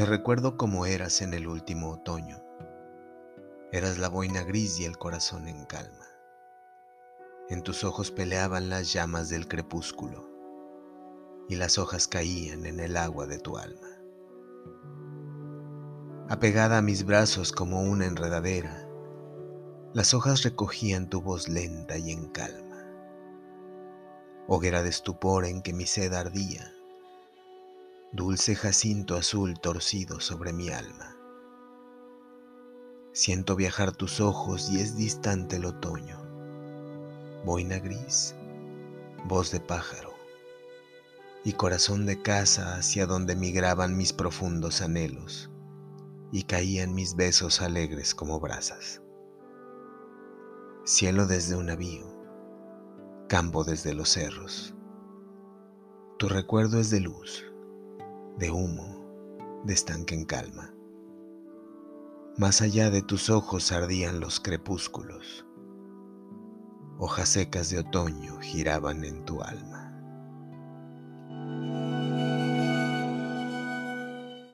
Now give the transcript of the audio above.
Te recuerdo como eras en el último otoño. Eras la boina gris y el corazón en calma. En tus ojos peleaban las llamas del crepúsculo y las hojas caían en el agua de tu alma. Apegada a mis brazos como una enredadera, las hojas recogían tu voz lenta y en calma. Hoguera de estupor en que mi sed ardía, dulce jacinto azul torcido sobre mi alma. Siento viajar tus ojos y es distante el otoño. Boina gris, voz de pájaro y corazón de casa hacia donde migraban mis profundos anhelos y caían mis besos alegres como brasas. Cielo desde un navío, campo desde los cerros. Tu recuerdo es de luz de humo, de estanque en calma. Más allá de tus ojos ardían los crepúsculos. Hojas secas de otoño giraban en tu alma.